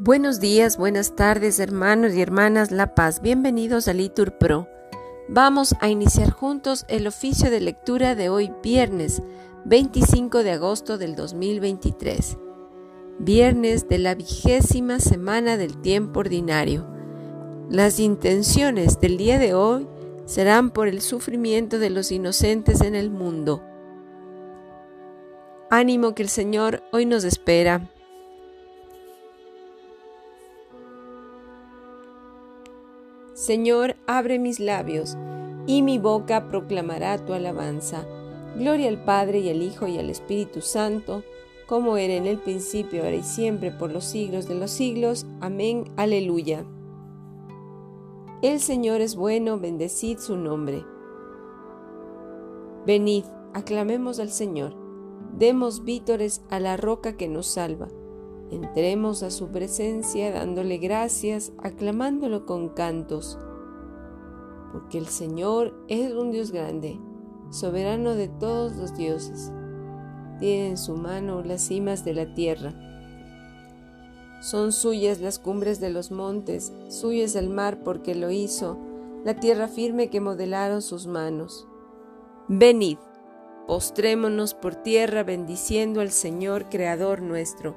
Buenos días, buenas tardes, hermanos y hermanas La Paz. Bienvenidos a Litur Pro. Vamos a iniciar juntos el oficio de lectura de hoy, viernes 25 de agosto del 2023. Viernes de la vigésima semana del tiempo ordinario. Las intenciones del día de hoy serán por el sufrimiento de los inocentes en el mundo. Ánimo que el Señor hoy nos espera. Señor, abre mis labios, y mi boca proclamará tu alabanza. Gloria al Padre y al Hijo y al Espíritu Santo, como era en el principio, ahora y siempre, por los siglos de los siglos. Amén. Aleluya. El Señor es bueno, bendecid su nombre. Venid, aclamemos al Señor, demos vítores a la roca que nos salva. Entremos a su presencia dándole gracias, aclamándolo con cantos, porque el Señor es un Dios grande, soberano de todos los dioses. Tiene en su mano las cimas de la tierra. Son suyas las cumbres de los montes, suyo es el mar porque lo hizo, la tierra firme que modelaron sus manos. Venid, postrémonos por tierra bendiciendo al Señor Creador nuestro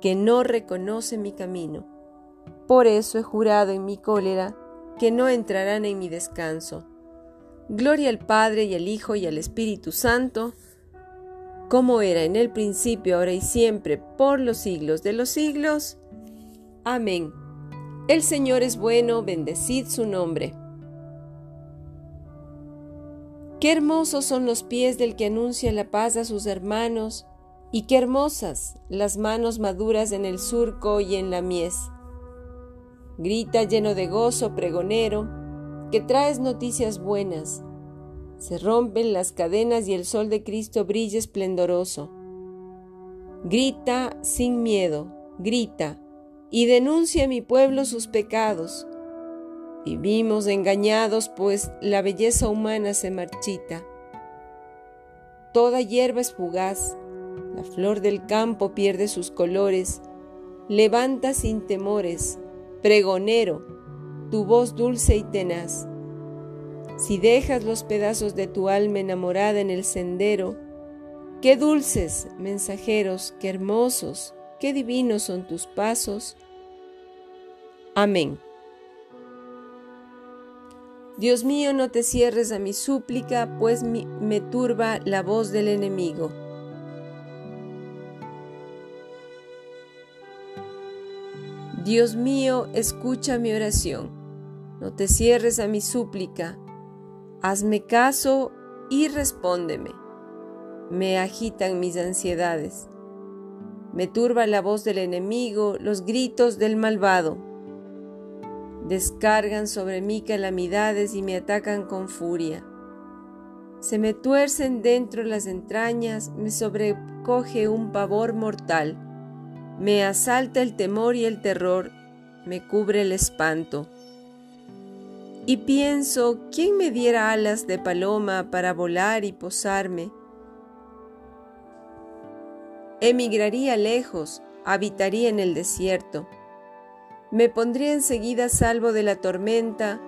que no reconoce mi camino. Por eso he jurado en mi cólera que no entrarán en mi descanso. Gloria al Padre y al Hijo y al Espíritu Santo, como era en el principio, ahora y siempre, por los siglos de los siglos. Amén. El Señor es bueno, bendecid su nombre. Qué hermosos son los pies del que anuncia la paz a sus hermanos y qué hermosas las manos maduras en el surco y en la mies. Grita lleno de gozo, pregonero, que traes noticias buenas. Se rompen las cadenas y el sol de Cristo brilla esplendoroso. Grita sin miedo, grita, y denuncia a mi pueblo sus pecados. Vivimos engañados, pues la belleza humana se marchita. Toda hierba es fugaz, la flor del campo pierde sus colores. Levanta sin temores, pregonero, tu voz dulce y tenaz. Si dejas los pedazos de tu alma enamorada en el sendero, qué dulces, mensajeros, qué hermosos, qué divinos son tus pasos. Amén. Dios mío, no te cierres a mi súplica, pues me turba la voz del enemigo. Dios mío, escucha mi oración. No te cierres a mi súplica. Hazme caso y respóndeme. Me agitan mis ansiedades. Me turba la voz del enemigo, los gritos del malvado. Descargan sobre mí calamidades y me atacan con furia. Se me tuercen dentro las entrañas, me sobrecoge un pavor mortal me asalta el temor y el terror, me cubre el espanto. Y pienso, ¿quién me diera alas de paloma para volar y posarme? Emigraría lejos, habitaría en el desierto. Me pondría enseguida salvo de la tormenta,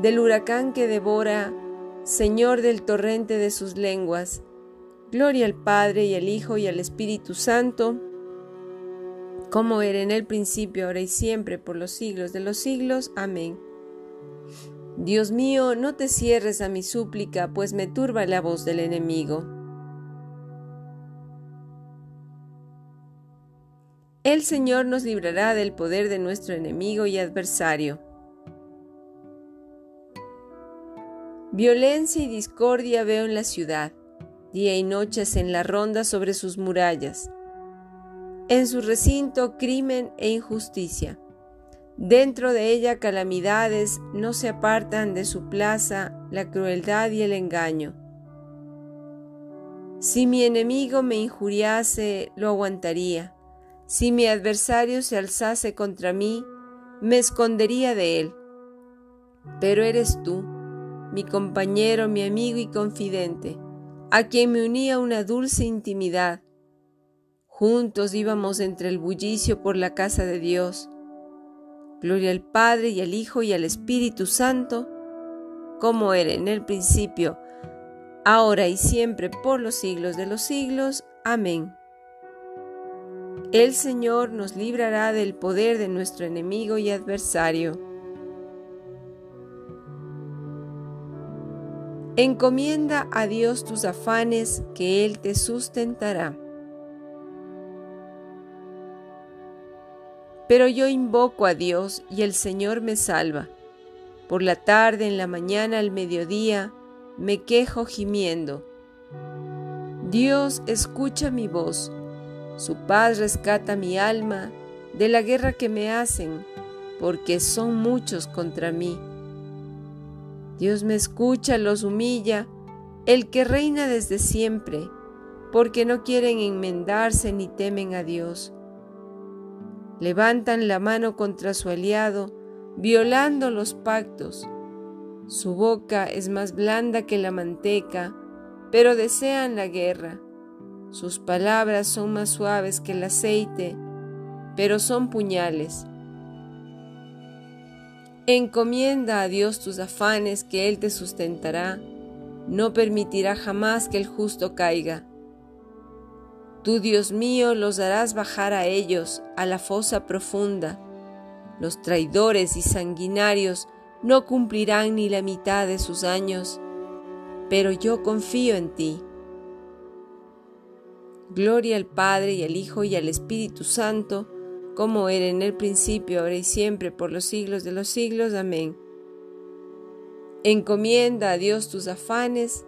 del huracán que devora, Señor del torrente de sus lenguas. Gloria al Padre y al Hijo y al Espíritu Santo, como era en el principio, ahora y siempre, por los siglos de los siglos. Amén. Dios mío, no te cierres a mi súplica, pues me turba la voz del enemigo. El Señor nos librará del poder de nuestro enemigo y adversario. Violencia y discordia veo en la ciudad, día y noche en la ronda sobre sus murallas en su recinto crimen e injusticia. Dentro de ella calamidades no se apartan de su plaza la crueldad y el engaño. Si mi enemigo me injuriase, lo aguantaría. Si mi adversario se alzase contra mí, me escondería de él. Pero eres tú, mi compañero, mi amigo y confidente, a quien me unía una dulce intimidad. Juntos íbamos entre el bullicio por la casa de Dios. Gloria al Padre y al Hijo y al Espíritu Santo, como era en el principio, ahora y siempre, por los siglos de los siglos. Amén. El Señor nos librará del poder de nuestro enemigo y adversario. Encomienda a Dios tus afanes, que Él te sustentará. Pero yo invoco a Dios y el Señor me salva. Por la tarde, en la mañana, al mediodía, me quejo gimiendo. Dios escucha mi voz, su paz rescata mi alma de la guerra que me hacen, porque son muchos contra mí. Dios me escucha, los humilla, el que reina desde siempre, porque no quieren enmendarse ni temen a Dios. Levantan la mano contra su aliado, violando los pactos su boca es más blanda que la manteca, pero desean la guerra. Sus palabras son más suaves que el aceite, pero son puñales. Encomienda a Dios tus afanes, que Él te sustentará. No permitirá jamás que el justo caiga. Tú, Dios mío, los harás bajar a ellos, a la fosa profunda. Los traidores y sanguinarios no cumplirán ni la mitad de sus años, pero yo confío en ti. Gloria al Padre y al Hijo y al Espíritu Santo, como era en el principio, ahora y siempre, por los siglos de los siglos. Amén. Encomienda a Dios tus afanes,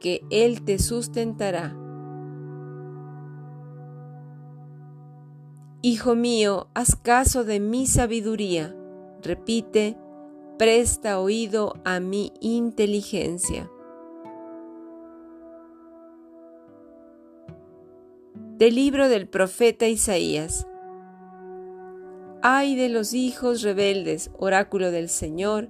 que Él te sustentará. Hijo mío, haz caso de mi sabiduría. Repite, presta oído a mi inteligencia. Del libro del profeta Isaías. Ay de los hijos rebeldes, oráculo del Señor,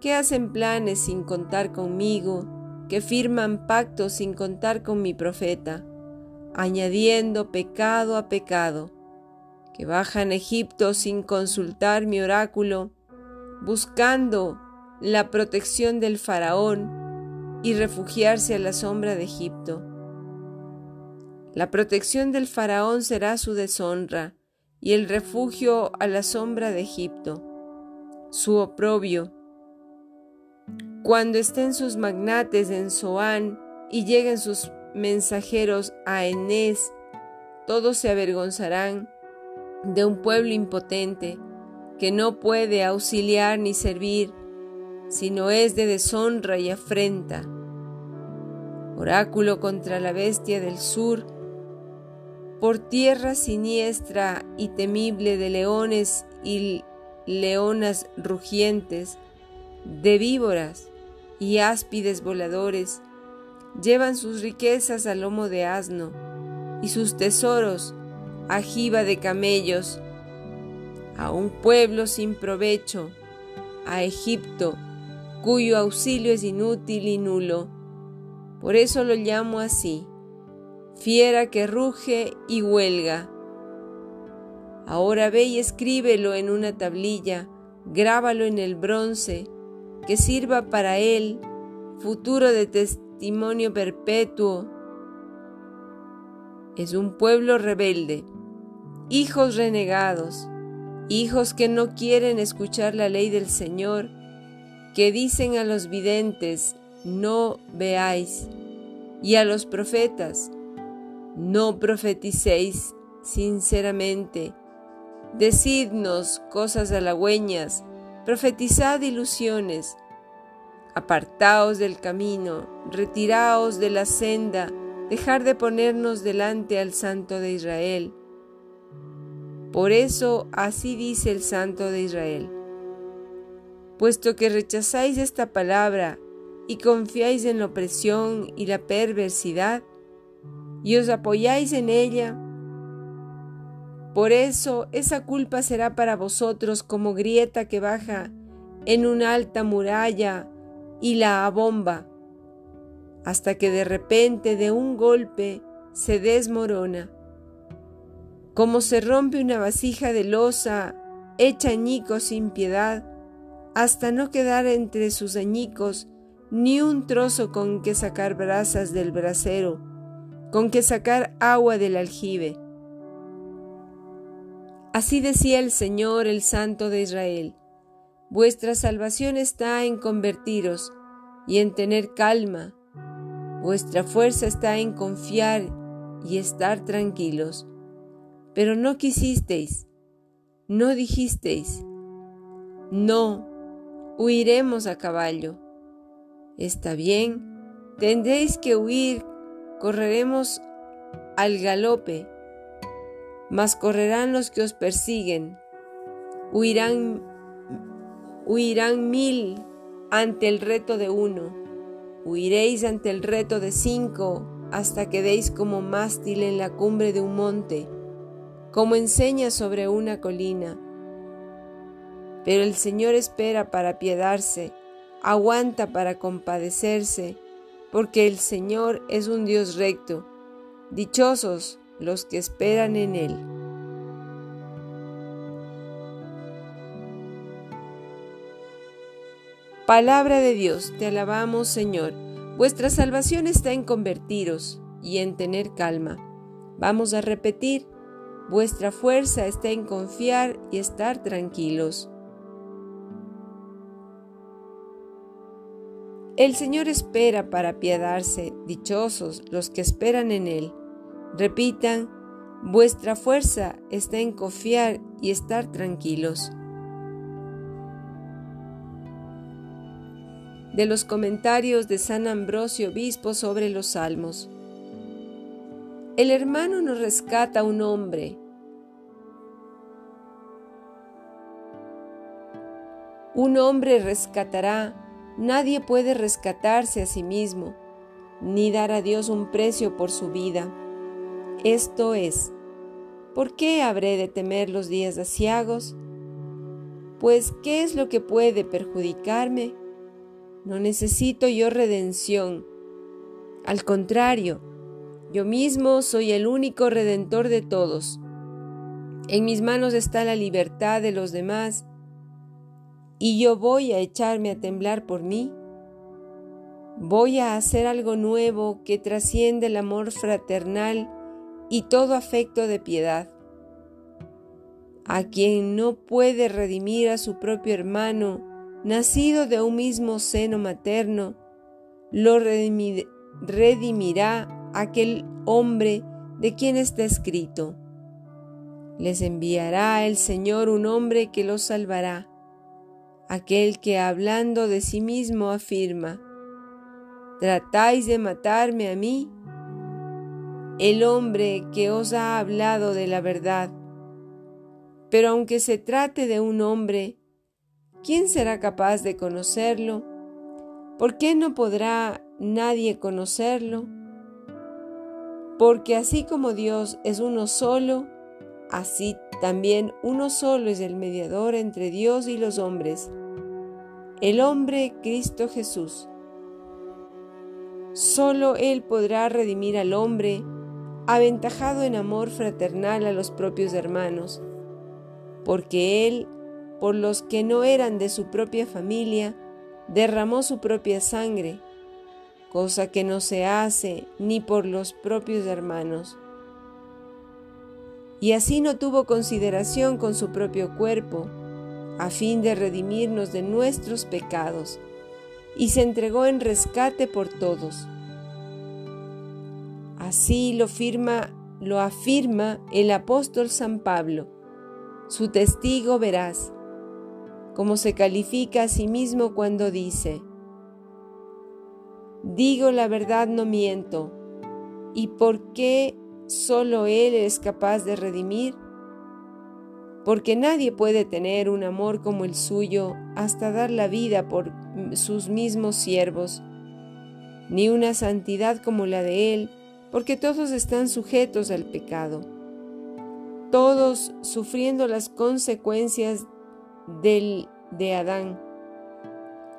que hacen planes sin contar conmigo, que firman pactos sin contar con mi profeta, añadiendo pecado a pecado, que bajan a Egipto sin consultar mi oráculo, buscando la protección del faraón y refugiarse a la sombra de Egipto. La protección del faraón será su deshonra y el refugio a la sombra de Egipto, su oprobio. Cuando estén sus magnates en Zoán y lleguen sus mensajeros a Enés, todos se avergonzarán de un pueblo impotente que no puede auxiliar ni servir, sino es de deshonra y afrenta. Oráculo contra la bestia del sur, por tierra siniestra y temible de leones y leonas rugientes, de víboras y áspides voladores, llevan sus riquezas al lomo de asno y sus tesoros a jiba de camellos a un pueblo sin provecho, a Egipto, cuyo auxilio es inútil y nulo. Por eso lo llamo así, fiera que ruge y huelga. Ahora ve y escríbelo en una tablilla, grábalo en el bronce, que sirva para él futuro de testimonio perpetuo. Es un pueblo rebelde, hijos renegados, hijos que no quieren escuchar la ley del Señor, que dicen a los videntes, no veáis, y a los profetas, no profeticéis sinceramente, decidnos cosas halagüeñas, profetizad ilusiones, apartaos del camino, retiraos de la senda, dejar de ponernos delante al Santo de Israel Por eso así dice el Santo de Israel. Puesto que rechazáis esta palabra y confiáis en la opresión y la perversidad, y os apoyáis en ella, por eso esa culpa será para vosotros como grieta que baja en una alta muralla y la abomba, hasta que de repente de un golpe se desmorona. Como se rompe una vasija de losa hecha añicos sin piedad, hasta no quedar entre sus añicos ni un trozo con que sacar brasas del brasero, con que sacar agua del aljibe. Así decía el Señor, el Santo de Israel, vuestra salvación está en convertiros y en tener calma, vuestra fuerza está en confiar y estar tranquilos. Pero no quisisteis, no dijisteis, no, huiremos a caballo. Está bien, tendréis que huir, correremos al galope, mas correrán los que os persiguen, huirán, huirán mil ante el reto de uno, huiréis ante el reto de cinco, hasta que deis como mástil en la cumbre de un monte, como enseña sobre una colina. Pero el Señor espera para piedarse, aguanta para compadecerse, porque el Señor es un Dios recto. Dichosos los que esperan en Él. Palabra de Dios, te alabamos Señor. Vuestra salvación está en convertiros y en tener calma. Vamos a repetir, vuestra fuerza está en confiar y estar tranquilos. El Señor espera para piadarse, dichosos los que esperan en Él. Repitan, vuestra fuerza está en confiar y estar tranquilos. De los comentarios de San Ambrosio Obispo sobre los Salmos. El hermano nos rescata un hombre. Un hombre rescatará Nadie puede rescatarse a sí mismo, ni dar a Dios un precio por su vida. Esto es, ¿por qué habré de temer los días asiagos? Pues, ¿qué es lo que puede perjudicarme? No necesito yo redención. Al contrario, yo mismo soy el único redentor de todos. En mis manos está la libertad de los demás y yo voy a echarme a temblar por mí. Voy a hacer algo nuevo que trasciende el amor fraternal y todo afecto de piedad. A quien no puede redimir a su propio hermano, nacido de un mismo seno materno, lo redimirá aquel hombre de quien está escrito. Les enviará el Señor un hombre que los salvará aquel que hablando de sí mismo afirma, ¿tratáis de matarme a mí? El hombre que os ha hablado de la verdad. Pero aunque se trate de un hombre, ¿quién será capaz de conocerlo? ¿Por qué no podrá nadie conocerlo? Porque así como Dios es uno solo, así también uno solo es el mediador entre Dios y los hombres, el hombre Cristo Jesús. Solo Él podrá redimir al hombre, aventajado en amor fraternal a los propios hermanos, porque Él, por los que no eran de su propia familia, derramó su propia sangre, cosa que no se hace ni por los propios hermanos y así no tuvo consideración con su propio cuerpo, a fin de redimirnos de nuestros pecados, y se entregó en rescate por todos. Así lo firma, lo afirma el apóstol San Pablo, su testigo verás, como se califica a sí mismo cuando dice, Digo la verdad, no miento, ¿y por qué solo Él es capaz de redimir? porque nadie puede tener un amor como el suyo hasta dar la vida por sus mismos siervos, ni una santidad como la de Él, porque todos están sujetos al pecado, todos sufriendo las consecuencias del, de Adán.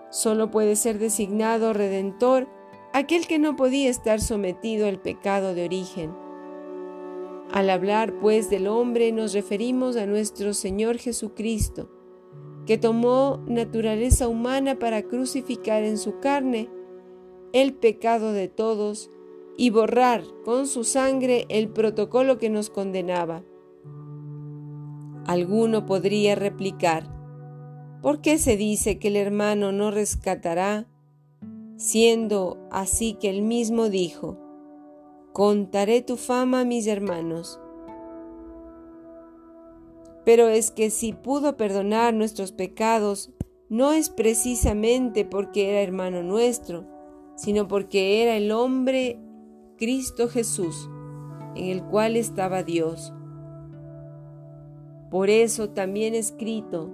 Solo puede ser designado redentor aquel que no podía estar sometido al pecado de origen. Al hablar pues del hombre nos referimos a nuestro Señor Jesucristo, que tomó naturaleza humana para crucificar en su carne el pecado de todos y borrar con su sangre el protocolo que nos condenaba. Alguno podría replicar, ¿por qué se dice que el hermano no rescatará, siendo así que él mismo dijo, contaré tu fama a mis hermanos? Pero es que si pudo perdonar nuestros pecados, no es precisamente porque era hermano nuestro, sino porque era el hombre Cristo Jesús, en el cual estaba Dios. Por eso también escrito,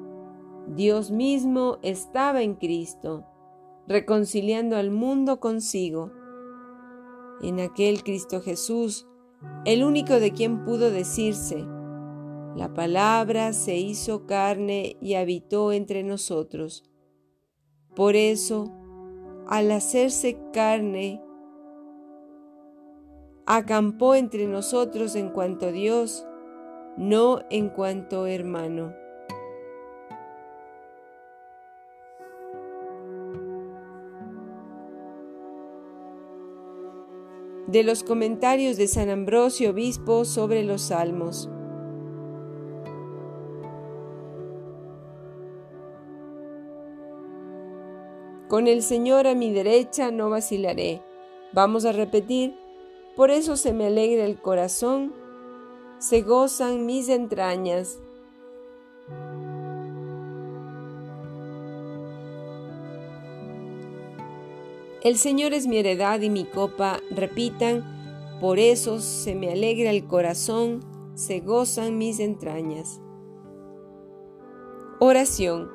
Dios mismo estaba en Cristo, reconciliando al mundo consigo. En aquel Cristo Jesús, el único de quien pudo decirse, la palabra se hizo carne y habitó entre nosotros. Por eso, al hacerse carne, acampó entre nosotros en cuanto Dios, no en cuanto hermano. De los comentarios de San Ambrosio Obispo sobre los Salmos. Con el Señor a mi derecha no vacilaré. Vamos a repetir. Por eso se me alegra el corazón, se gozan mis entrañas. El Señor es mi heredad y mi copa, repitan, por eso se me alegra el corazón, se gozan mis entrañas. Oración.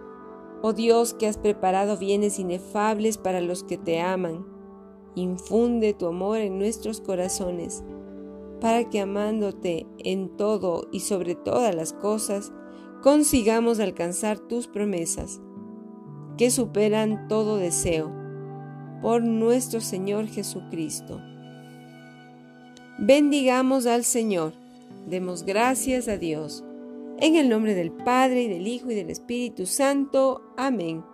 Oh Dios que has preparado bienes inefables para los que te aman, infunde tu amor en nuestros corazones, para que amándote en todo y sobre todas las cosas, consigamos alcanzar tus promesas, que superan todo deseo, por nuestro Señor Jesucristo. Bendigamos al Señor, demos gracias a Dios en el nombre del Padre, y del Hijo, y del Espíritu Santo. Amén.